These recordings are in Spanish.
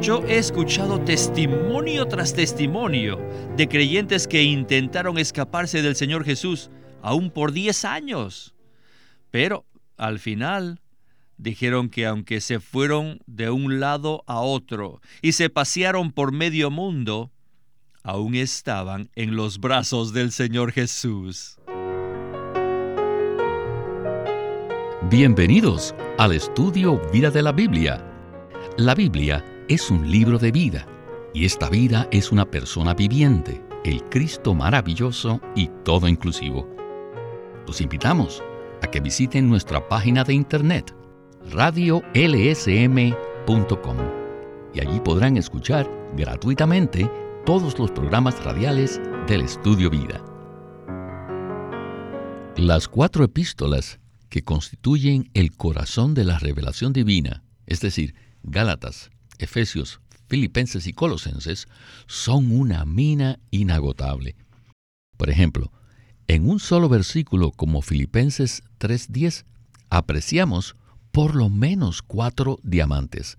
Yo he escuchado testimonio tras testimonio de creyentes que intentaron escaparse del Señor Jesús, aún por 10 años. Pero al final dijeron que aunque se fueron de un lado a otro y se pasearon por medio mundo, aún estaban en los brazos del Señor Jesús. Bienvenidos al estudio Vida de la Biblia. La Biblia es un libro de vida y esta vida es una persona viviente, el Cristo maravilloso y todo inclusivo. Los invitamos a que visiten nuestra página de internet radiolsm.com y allí podrán escuchar gratuitamente todos los programas radiales del Estudio Vida. Las cuatro epístolas que constituyen el corazón de la revelación divina, es decir, Gálatas, Efesios, Filipenses y Colosenses, son una mina inagotable. Por ejemplo, en un solo versículo como Filipenses 3.10, apreciamos por lo menos cuatro diamantes.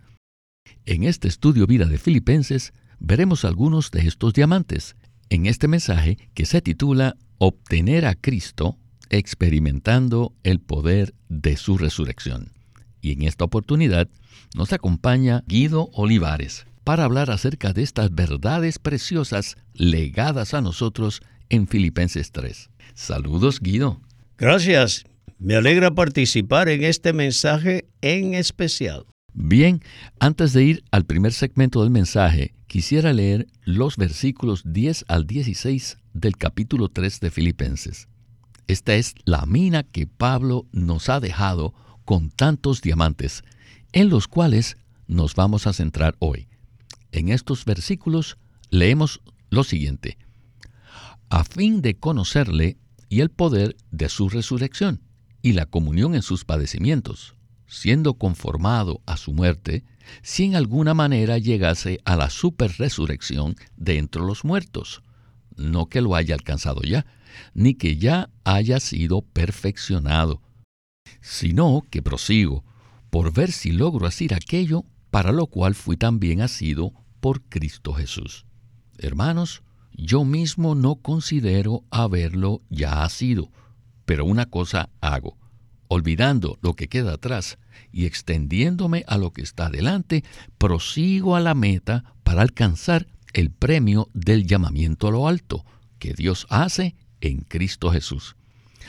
En este estudio vida de Filipenses veremos algunos de estos diamantes, en este mensaje que se titula Obtener a Cristo experimentando el poder de su resurrección. Y en esta oportunidad nos acompaña Guido Olivares para hablar acerca de estas verdades preciosas legadas a nosotros en Filipenses 3. Saludos, Guido. Gracias. Me alegra participar en este mensaje en especial. Bien, antes de ir al primer segmento del mensaje, quisiera leer los versículos 10 al 16 del capítulo 3 de Filipenses. Esta es la mina que Pablo nos ha dejado con tantos diamantes, en los cuales nos vamos a centrar hoy. En estos versículos leemos lo siguiente, a fin de conocerle y el poder de su resurrección y la comunión en sus padecimientos, siendo conformado a su muerte, si en alguna manera llegase a la superresurrección de entre los muertos, no que lo haya alcanzado ya, ni que ya haya sido perfeccionado, sino que prosigo por ver si logro hacer aquello para lo cual fui también asido por Cristo Jesús. Hermanos, yo mismo no considero haberlo ya sido, pero una cosa hago, olvidando lo que queda atrás y extendiéndome a lo que está delante, prosigo a la meta para alcanzar el premio del llamamiento a lo alto que Dios hace en Cristo Jesús.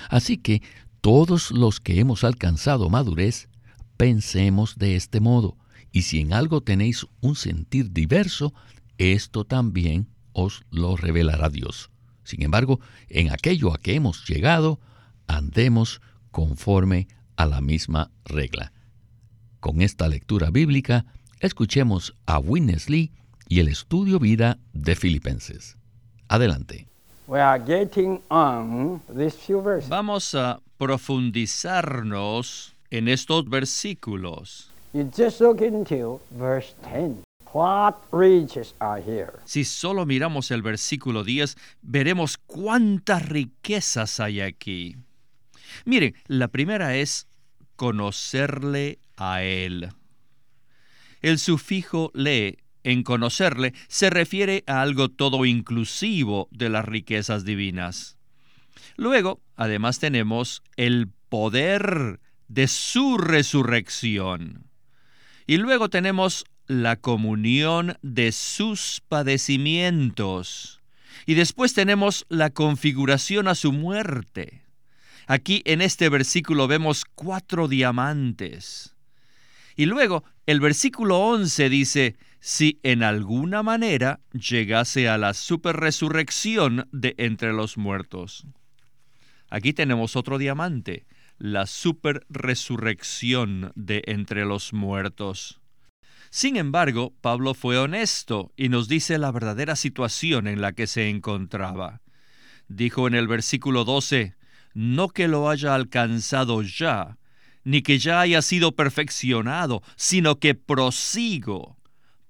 Así que todos los que hemos alcanzado madurez, pensemos de este modo, y si en algo tenéis un sentir diverso, esto también os lo revelará Dios. Sin embargo, en aquello a que hemos llegado, andemos conforme a la misma regla. Con esta lectura bíblica, escuchemos a Winnesley y el estudio vida de Filipenses. Adelante. Vamos a profundizarnos en estos versículos. Si solo miramos el versículo 10, veremos cuántas riquezas hay aquí. Miren, la primera es conocerle a Él. El sufijo le en conocerle se refiere a algo todo inclusivo de las riquezas divinas. Luego, además tenemos el poder de su resurrección. Y luego tenemos la comunión de sus padecimientos. Y después tenemos la configuración a su muerte. Aquí en este versículo vemos cuatro diamantes. Y luego el versículo 11 dice, si en alguna manera llegase a la superresurrección de entre los muertos. Aquí tenemos otro diamante, la superresurrección de entre los muertos. Sin embargo, Pablo fue honesto y nos dice la verdadera situación en la que se encontraba. Dijo en el versículo 12, no que lo haya alcanzado ya, ni que ya haya sido perfeccionado, sino que prosigo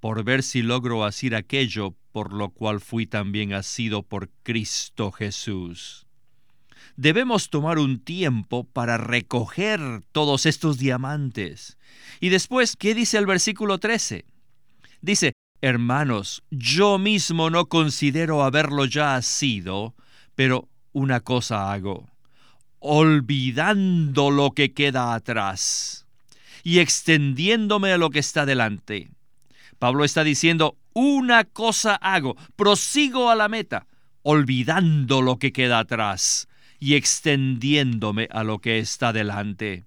por ver si logro hacer aquello por lo cual fui también asido por Cristo Jesús. Debemos tomar un tiempo para recoger todos estos diamantes. Y después, ¿qué dice el versículo 13? Dice, hermanos, yo mismo no considero haberlo ya sido, pero una cosa hago, olvidando lo que queda atrás y extendiéndome a lo que está delante. Pablo está diciendo, una cosa hago, prosigo a la meta, olvidando lo que queda atrás y extendiéndome a lo que está delante.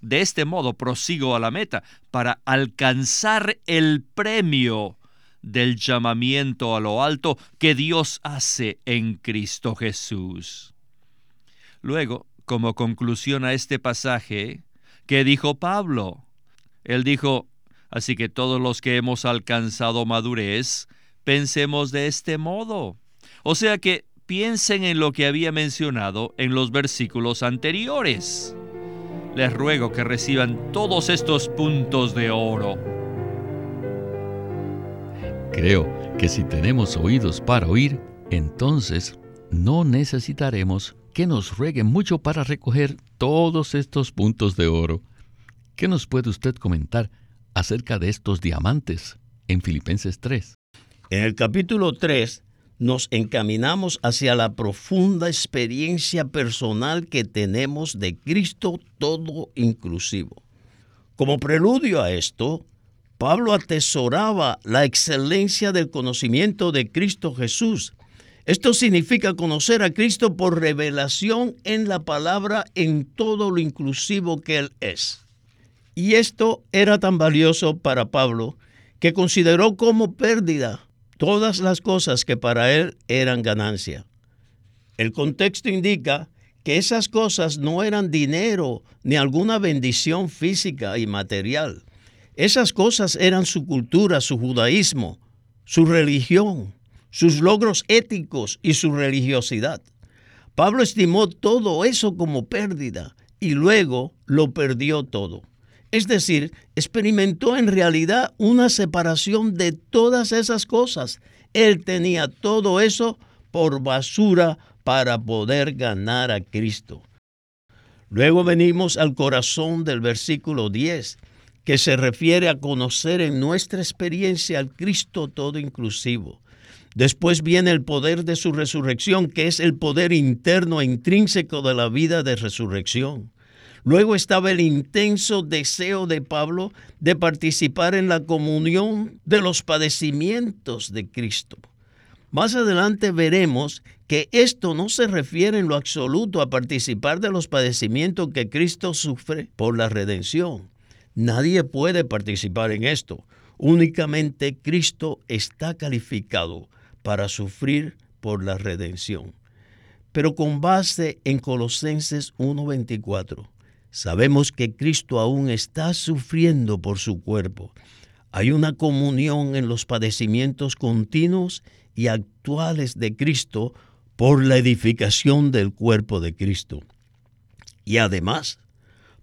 De este modo prosigo a la meta para alcanzar el premio del llamamiento a lo alto que Dios hace en Cristo Jesús. Luego, como conclusión a este pasaje, ¿qué dijo Pablo? Él dijo, así que todos los que hemos alcanzado madurez, pensemos de este modo. O sea que piensen en lo que había mencionado en los versículos anteriores. Les ruego que reciban todos estos puntos de oro. Creo que si tenemos oídos para oír, entonces no necesitaremos que nos rueguen mucho para recoger todos estos puntos de oro. ¿Qué nos puede usted comentar acerca de estos diamantes en Filipenses 3? En el capítulo 3 nos encaminamos hacia la profunda experiencia personal que tenemos de Cristo todo inclusivo. Como preludio a esto, Pablo atesoraba la excelencia del conocimiento de Cristo Jesús. Esto significa conocer a Cristo por revelación en la palabra en todo lo inclusivo que Él es. Y esto era tan valioso para Pablo que consideró como pérdida todas las cosas que para él eran ganancia. El contexto indica que esas cosas no eran dinero ni alguna bendición física y material. Esas cosas eran su cultura, su judaísmo, su religión, sus logros éticos y su religiosidad. Pablo estimó todo eso como pérdida y luego lo perdió todo. Es decir, experimentó en realidad una separación de todas esas cosas. Él tenía todo eso por basura para poder ganar a Cristo. Luego venimos al corazón del versículo 10, que se refiere a conocer en nuestra experiencia al Cristo todo inclusivo. Después viene el poder de su resurrección, que es el poder interno e intrínseco de la vida de resurrección. Luego estaba el intenso deseo de Pablo de participar en la comunión de los padecimientos de Cristo. Más adelante veremos que esto no se refiere en lo absoluto a participar de los padecimientos que Cristo sufre por la redención. Nadie puede participar en esto. Únicamente Cristo está calificado para sufrir por la redención. Pero con base en Colosenses 1.24, Sabemos que Cristo aún está sufriendo por su cuerpo. Hay una comunión en los padecimientos continuos y actuales de Cristo por la edificación del cuerpo de Cristo. Y además,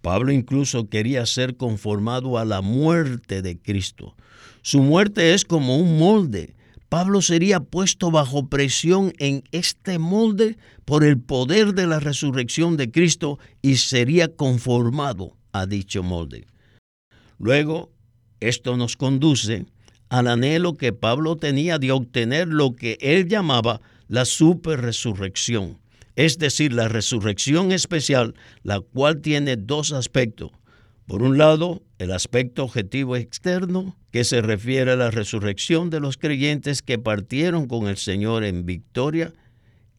Pablo incluso quería ser conformado a la muerte de Cristo. Su muerte es como un molde Pablo sería puesto bajo presión en este molde por el poder de la resurrección de Cristo y sería conformado a dicho molde. Luego, esto nos conduce al anhelo que Pablo tenía de obtener lo que él llamaba la superresurrección, es decir, la resurrección especial, la cual tiene dos aspectos. Por un lado, el aspecto objetivo externo, que se refiere a la resurrección de los creyentes que partieron con el Señor en victoria,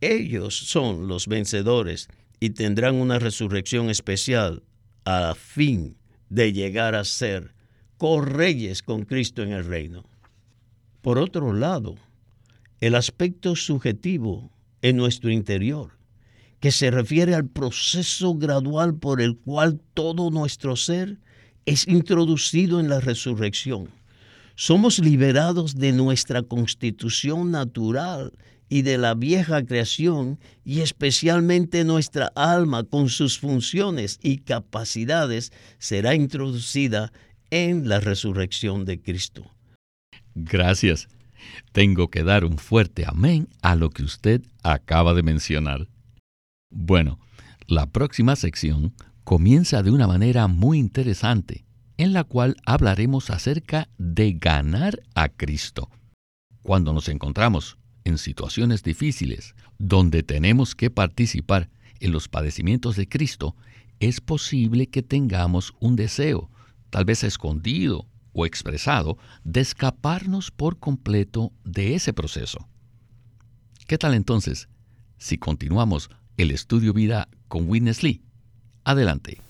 ellos son los vencedores y tendrán una resurrección especial a fin de llegar a ser correyes con Cristo en el reino. Por otro lado, el aspecto subjetivo en nuestro interior, que se refiere al proceso gradual por el cual todo nuestro ser es introducido en la resurrección. Somos liberados de nuestra constitución natural y de la vieja creación y especialmente nuestra alma con sus funciones y capacidades será introducida en la resurrección de Cristo. Gracias. Tengo que dar un fuerte amén a lo que usted acaba de mencionar. Bueno, la próxima sección comienza de una manera muy interesante en la cual hablaremos acerca de ganar a Cristo. Cuando nos encontramos en situaciones difíciles, donde tenemos que participar en los padecimientos de Cristo, es posible que tengamos un deseo, tal vez escondido o expresado, de escaparnos por completo de ese proceso. ¿Qué tal entonces si continuamos el estudio vida con Witness Lee? Adelante.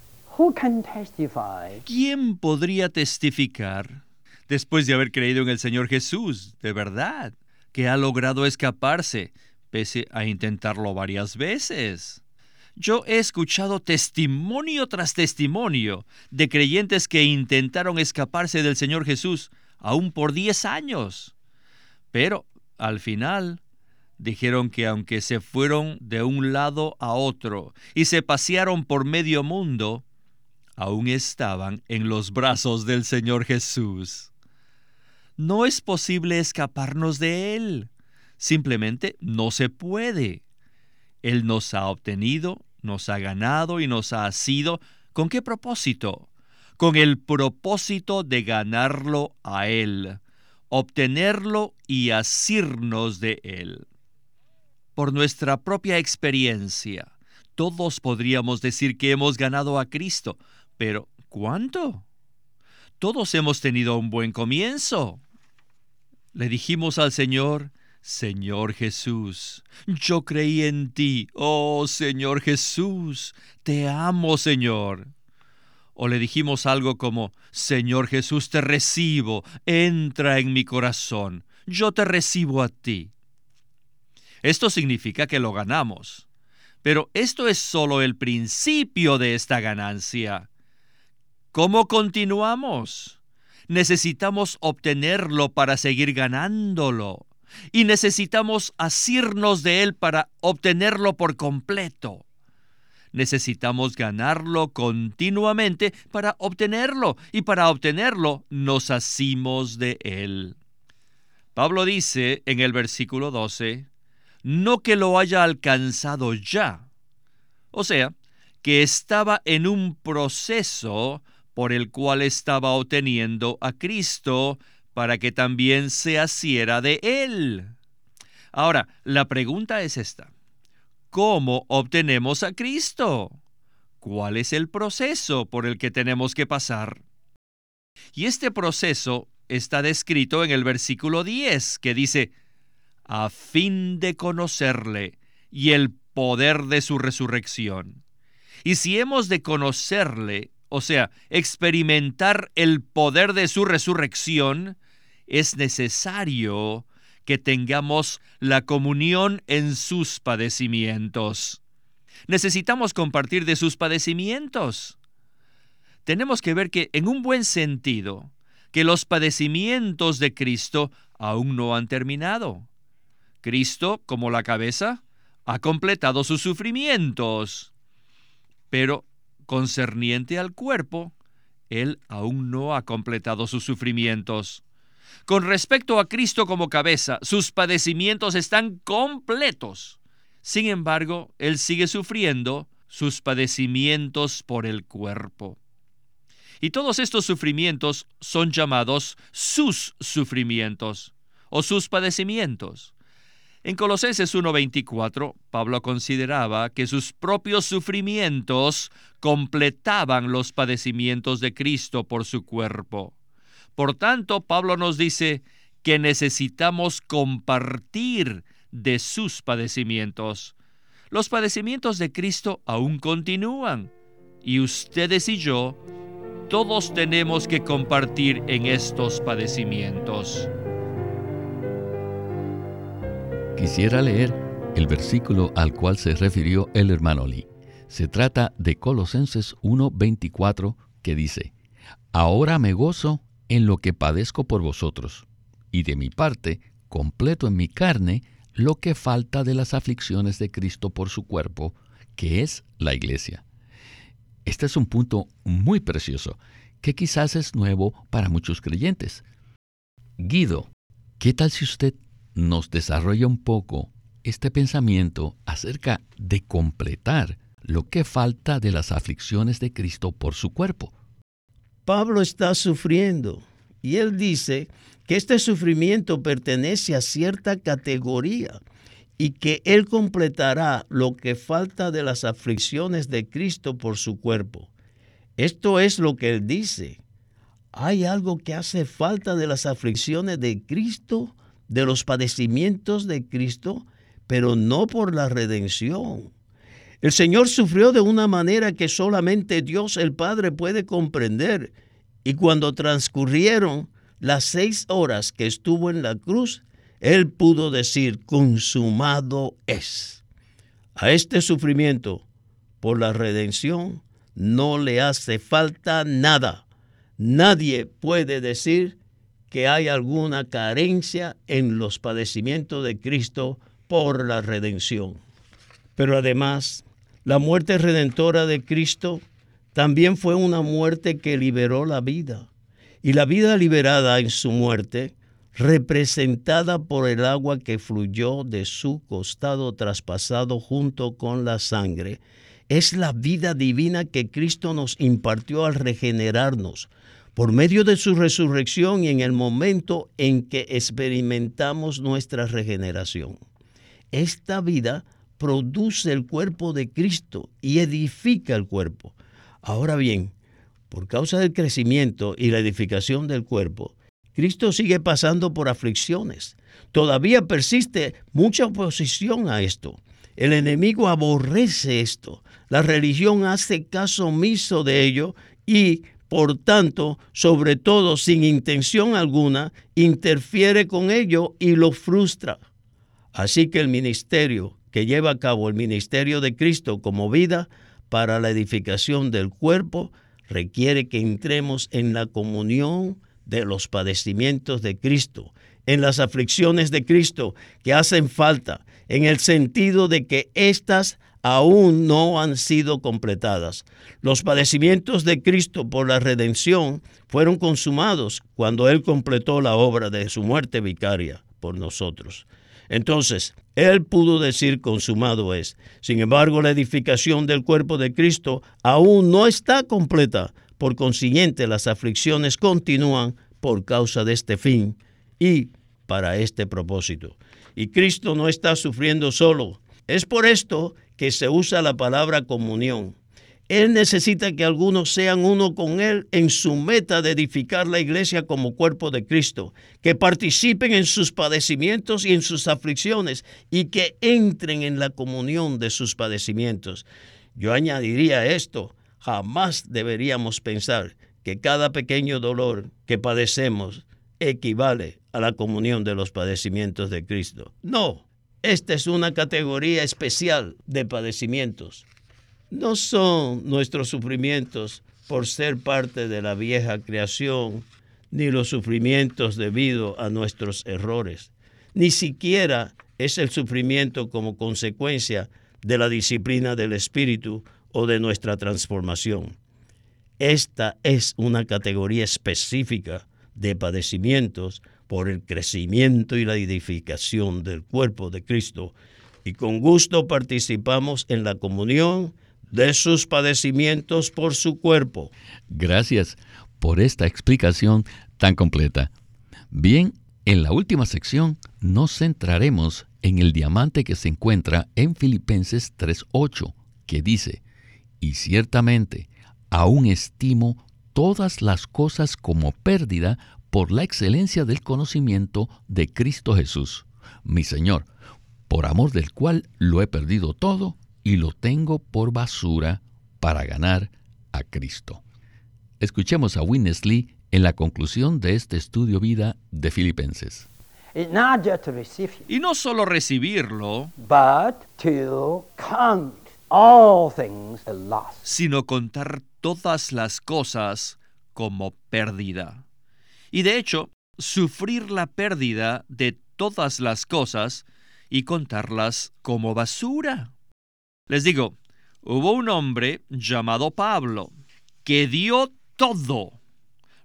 ¿Quién podría testificar después de haber creído en el Señor Jesús, de verdad, que ha logrado escaparse, pese a intentarlo varias veces? Yo he escuchado testimonio tras testimonio de creyentes que intentaron escaparse del Señor Jesús, aún por 10 años. Pero, al final, dijeron que aunque se fueron de un lado a otro y se pasearon por medio mundo, aún estaban en los brazos del Señor Jesús. No es posible escaparnos de Él. Simplemente no se puede. Él nos ha obtenido, nos ha ganado y nos ha sido. ¿Con qué propósito? Con el propósito de ganarlo a Él, obtenerlo y asirnos de Él. Por nuestra propia experiencia, todos podríamos decir que hemos ganado a Cristo, pero, ¿cuánto? Todos hemos tenido un buen comienzo. Le dijimos al Señor, Señor Jesús, yo creí en ti, oh Señor Jesús, te amo Señor. O le dijimos algo como, Señor Jesús, te recibo, entra en mi corazón, yo te recibo a ti. Esto significa que lo ganamos. Pero esto es solo el principio de esta ganancia. ¿Cómo continuamos? Necesitamos obtenerlo para seguir ganándolo. Y necesitamos asirnos de él para obtenerlo por completo. Necesitamos ganarlo continuamente para obtenerlo. Y para obtenerlo nos asimos de él. Pablo dice en el versículo 12, no que lo haya alcanzado ya. O sea, que estaba en un proceso por el cual estaba obteniendo a Cristo para que también se asiera de él. Ahora, la pregunta es esta. ¿Cómo obtenemos a Cristo? ¿Cuál es el proceso por el que tenemos que pasar? Y este proceso está descrito en el versículo 10, que dice, a fin de conocerle y el poder de su resurrección. Y si hemos de conocerle o sea, experimentar el poder de su resurrección, es necesario que tengamos la comunión en sus padecimientos. Necesitamos compartir de sus padecimientos. Tenemos que ver que, en un buen sentido, que los padecimientos de Cristo aún no han terminado. Cristo, como la cabeza, ha completado sus sufrimientos. Pero concerniente al cuerpo, Él aún no ha completado sus sufrimientos. Con respecto a Cristo como cabeza, sus padecimientos están completos. Sin embargo, Él sigue sufriendo sus padecimientos por el cuerpo. Y todos estos sufrimientos son llamados sus sufrimientos o sus padecimientos. En Colosenses 1:24, Pablo consideraba que sus propios sufrimientos completaban los padecimientos de Cristo por su cuerpo. Por tanto, Pablo nos dice que necesitamos compartir de sus padecimientos. Los padecimientos de Cristo aún continúan y ustedes y yo, todos tenemos que compartir en estos padecimientos. Quisiera leer el versículo al cual se refirió el hermano Lee. Se trata de Colosenses 1:24 que dice, Ahora me gozo en lo que padezco por vosotros, y de mi parte completo en mi carne lo que falta de las aflicciones de Cristo por su cuerpo, que es la iglesia. Este es un punto muy precioso, que quizás es nuevo para muchos creyentes. Guido, ¿qué tal si usted nos desarrolla un poco este pensamiento acerca de completar lo que falta de las aflicciones de Cristo por su cuerpo. Pablo está sufriendo y él dice que este sufrimiento pertenece a cierta categoría y que Él completará lo que falta de las aflicciones de Cristo por su cuerpo. Esto es lo que Él dice. Hay algo que hace falta de las aflicciones de Cristo, de los padecimientos de Cristo, pero no por la redención. El Señor sufrió de una manera que solamente Dios el Padre puede comprender. Y cuando transcurrieron las seis horas que estuvo en la cruz, Él pudo decir, consumado es. A este sufrimiento por la redención no le hace falta nada. Nadie puede decir que hay alguna carencia en los padecimientos de Cristo por la redención. Pero además, la muerte redentora de Cristo también fue una muerte que liberó la vida. Y la vida liberada en su muerte, representada por el agua que fluyó de su costado traspasado junto con la sangre, es la vida divina que Cristo nos impartió al regenerarnos por medio de su resurrección y en el momento en que experimentamos nuestra regeneración. Esta vida produce el cuerpo de Cristo y edifica el cuerpo. Ahora bien, por causa del crecimiento y la edificación del cuerpo, Cristo sigue pasando por aflicciones. Todavía persiste mucha oposición a esto. El enemigo aborrece esto. La religión hace caso omiso de ello y, por tanto, sobre todo sin intención alguna, interfiere con ello y lo frustra. Así que el ministerio que lleva a cabo el ministerio de Cristo como vida para la edificación del cuerpo requiere que entremos en la comunión de los padecimientos de Cristo, en las aflicciones de Cristo que hacen falta, en el sentido de que éstas aún no han sido completadas. Los padecimientos de Cristo por la redención fueron consumados cuando Él completó la obra de su muerte vicaria por nosotros. Entonces, Él pudo decir consumado es. Sin embargo, la edificación del cuerpo de Cristo aún no está completa. Por consiguiente, las aflicciones continúan por causa de este fin y para este propósito. Y Cristo no está sufriendo solo. Es por esto que se usa la palabra comunión. Él necesita que algunos sean uno con Él en su meta de edificar la iglesia como cuerpo de Cristo, que participen en sus padecimientos y en sus aflicciones y que entren en la comunión de sus padecimientos. Yo añadiría esto, jamás deberíamos pensar que cada pequeño dolor que padecemos equivale a la comunión de los padecimientos de Cristo. No, esta es una categoría especial de padecimientos no son nuestros sufrimientos por ser parte de la vieja creación, ni los sufrimientos debido a nuestros errores, ni siquiera es el sufrimiento como consecuencia de la disciplina del Espíritu o de nuestra transformación. Esta es una categoría específica de padecimientos por el crecimiento y la edificación del cuerpo de Cristo, y con gusto participamos en la comunión de sus padecimientos por su cuerpo. Gracias por esta explicación tan completa. Bien, en la última sección nos centraremos en el diamante que se encuentra en Filipenses 3.8, que dice, y ciertamente aún estimo todas las cosas como pérdida por la excelencia del conocimiento de Cristo Jesús, mi Señor, por amor del cual lo he perdido todo y lo tengo por basura para ganar a Cristo. Escuchemos a Winnesley en la conclusión de este estudio vida de Filipenses. Y no solo recibirlo, sino contar todas las cosas como pérdida. Y de hecho, sufrir la pérdida de todas las cosas y contarlas como basura. Les digo, hubo un hombre llamado Pablo que dio todo,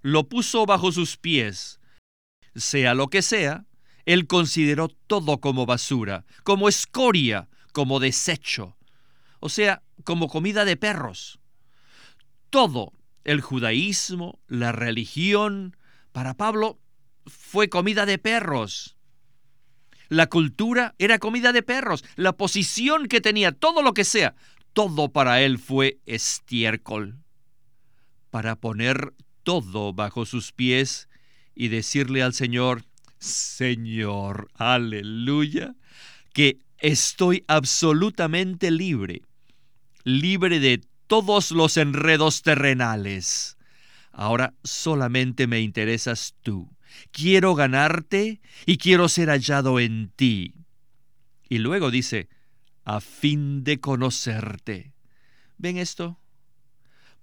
lo puso bajo sus pies. Sea lo que sea, él consideró todo como basura, como escoria, como desecho, o sea, como comida de perros. Todo el judaísmo, la religión, para Pablo fue comida de perros. La cultura era comida de perros, la posición que tenía, todo lo que sea, todo para él fue estiércol. Para poner todo bajo sus pies y decirle al Señor, Señor, aleluya, que estoy absolutamente libre, libre de todos los enredos terrenales. Ahora solamente me interesas tú. Quiero ganarte y quiero ser hallado en ti. Y luego dice, a fin de conocerte. ¿Ven esto?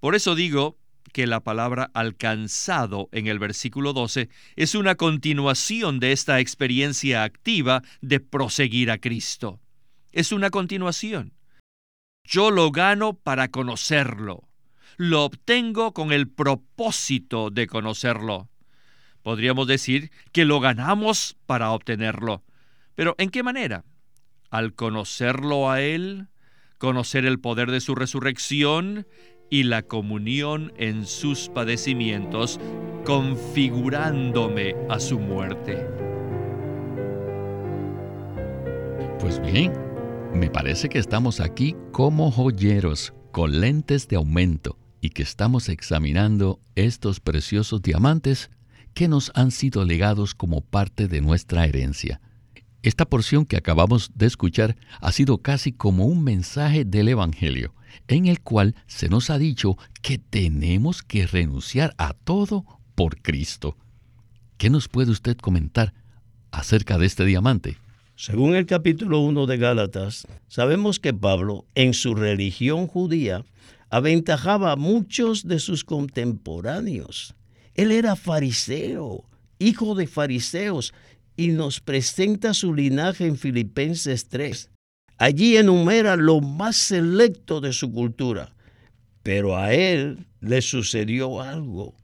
Por eso digo que la palabra alcanzado en el versículo 12 es una continuación de esta experiencia activa de proseguir a Cristo. Es una continuación. Yo lo gano para conocerlo. Lo obtengo con el propósito de conocerlo. Podríamos decir que lo ganamos para obtenerlo. Pero ¿en qué manera? Al conocerlo a Él, conocer el poder de su resurrección y la comunión en sus padecimientos, configurándome a su muerte. Pues bien, me parece que estamos aquí como joyeros con lentes de aumento y que estamos examinando estos preciosos diamantes que nos han sido legados como parte de nuestra herencia. Esta porción que acabamos de escuchar ha sido casi como un mensaje del Evangelio, en el cual se nos ha dicho que tenemos que renunciar a todo por Cristo. ¿Qué nos puede usted comentar acerca de este diamante? Según el capítulo 1 de Gálatas, sabemos que Pablo, en su religión judía, aventajaba a muchos de sus contemporáneos. Él era fariseo, hijo de fariseos, y nos presenta su linaje en Filipenses 3. Allí enumera lo más selecto de su cultura, pero a él le sucedió algo.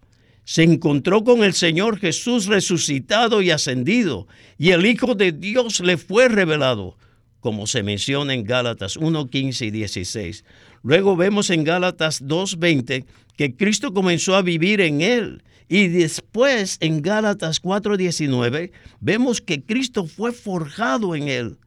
Se encontró con el Señor Jesús resucitado y ascendido, y el Hijo de Dios le fue revelado, como se menciona en Gálatas 1, 15 y 16. Luego vemos en Gálatas 2.20 que Cristo comenzó a vivir en él y después en Gálatas 4:19 vemos que Cristo fue forjado en él.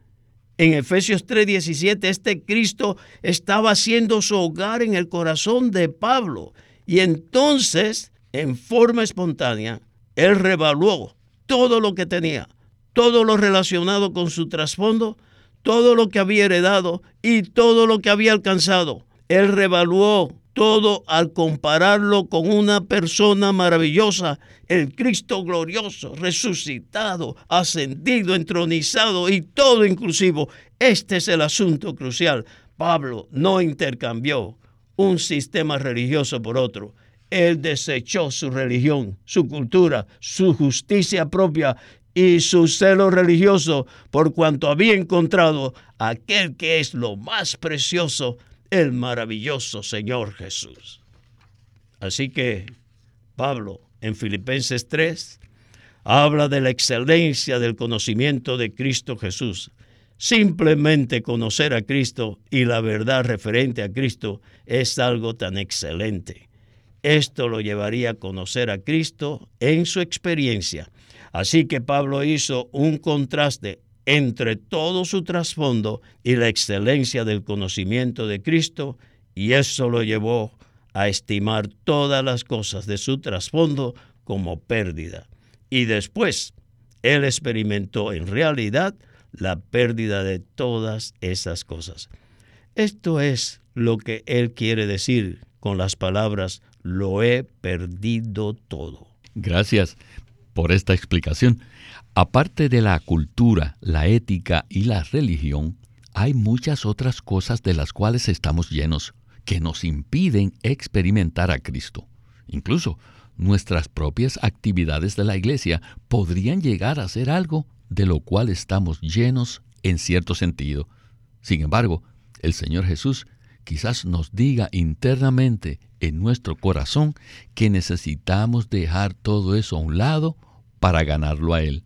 En Efesios 3:17 este Cristo estaba haciendo su hogar en el corazón de Pablo. Y entonces, en forma espontánea, él revaluó todo lo que tenía, todo lo relacionado con su trasfondo, todo lo que había heredado y todo lo que había alcanzado. Él revaluó todo al compararlo con una persona maravillosa, el Cristo glorioso, resucitado, ascendido, entronizado y todo inclusivo. Este es el asunto crucial. Pablo no intercambió un sistema religioso por otro. Él desechó su religión, su cultura, su justicia propia y su celo religioso por cuanto había encontrado aquel que es lo más precioso el maravilloso Señor Jesús. Así que Pablo en Filipenses 3 habla de la excelencia del conocimiento de Cristo Jesús. Simplemente conocer a Cristo y la verdad referente a Cristo es algo tan excelente. Esto lo llevaría a conocer a Cristo en su experiencia. Así que Pablo hizo un contraste entre todo su trasfondo y la excelencia del conocimiento de Cristo, y eso lo llevó a estimar todas las cosas de su trasfondo como pérdida. Y después, él experimentó en realidad la pérdida de todas esas cosas. Esto es lo que él quiere decir con las palabras, lo he perdido todo. Gracias por esta explicación. Aparte de la cultura, la ética y la religión, hay muchas otras cosas de las cuales estamos llenos que nos impiden experimentar a Cristo. Incluso nuestras propias actividades de la iglesia podrían llegar a ser algo de lo cual estamos llenos en cierto sentido. Sin embargo, el Señor Jesús quizás nos diga internamente en nuestro corazón que necesitamos dejar todo eso a un lado para ganarlo a Él.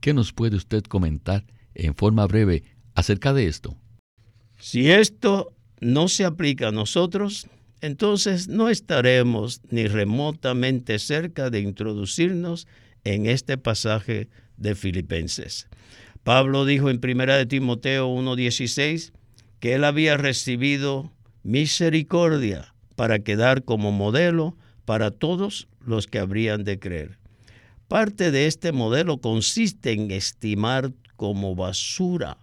¿Qué nos puede usted comentar en forma breve acerca de esto? Si esto no se aplica a nosotros, entonces no estaremos ni remotamente cerca de introducirnos en este pasaje de Filipenses. Pablo dijo en 1 de Timoteo 1:16 que él había recibido misericordia para quedar como modelo para todos los que habrían de creer. Parte de este modelo consiste en estimar como basura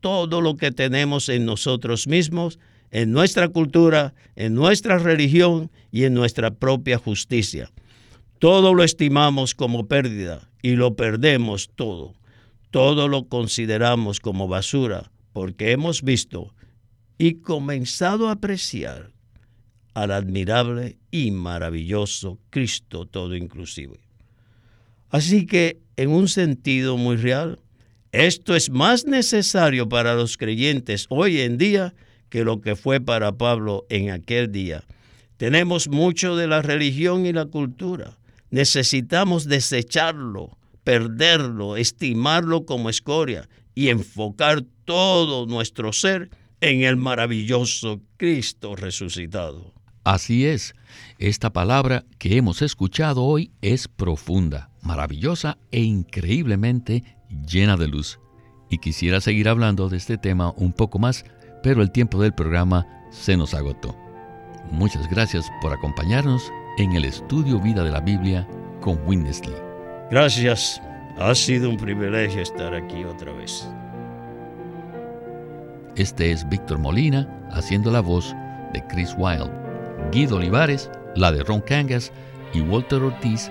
todo lo que tenemos en nosotros mismos, en nuestra cultura, en nuestra religión y en nuestra propia justicia. Todo lo estimamos como pérdida y lo perdemos todo. Todo lo consideramos como basura porque hemos visto y comenzado a apreciar al admirable y maravilloso Cristo todo inclusive. Así que, en un sentido muy real, esto es más necesario para los creyentes hoy en día que lo que fue para Pablo en aquel día. Tenemos mucho de la religión y la cultura. Necesitamos desecharlo, perderlo, estimarlo como escoria y enfocar todo nuestro ser en el maravilloso Cristo resucitado. Así es, esta palabra que hemos escuchado hoy es profunda, maravillosa e increíblemente llena de luz. Y quisiera seguir hablando de este tema un poco más, pero el tiempo del programa se nos agotó. Muchas gracias por acompañarnos en el estudio Vida de la Biblia con Winnesley. Gracias, ha sido un privilegio estar aquí otra vez. Este es Víctor Molina haciendo la voz de Chris Wilde, Guido Olivares, la de Ron Cangas y Walter Ortiz,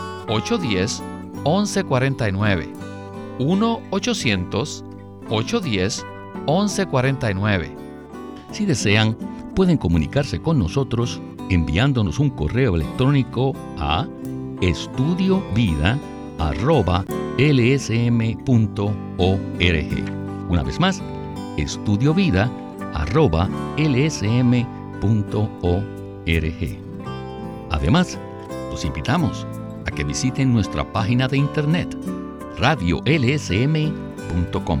1-800-810-1149. 1-800-810-1149. Si desean, pueden comunicarse con nosotros enviándonos un correo electrónico a estudiovida.lsm.org. Una vez más, estudiovida.lsm.org. Además, los invitamos que visiten nuestra página de internet radiolsm.com.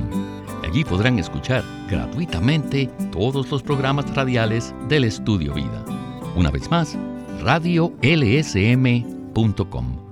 Allí podrán escuchar gratuitamente todos los programas radiales del Estudio Vida. Una vez más, radiolsm.com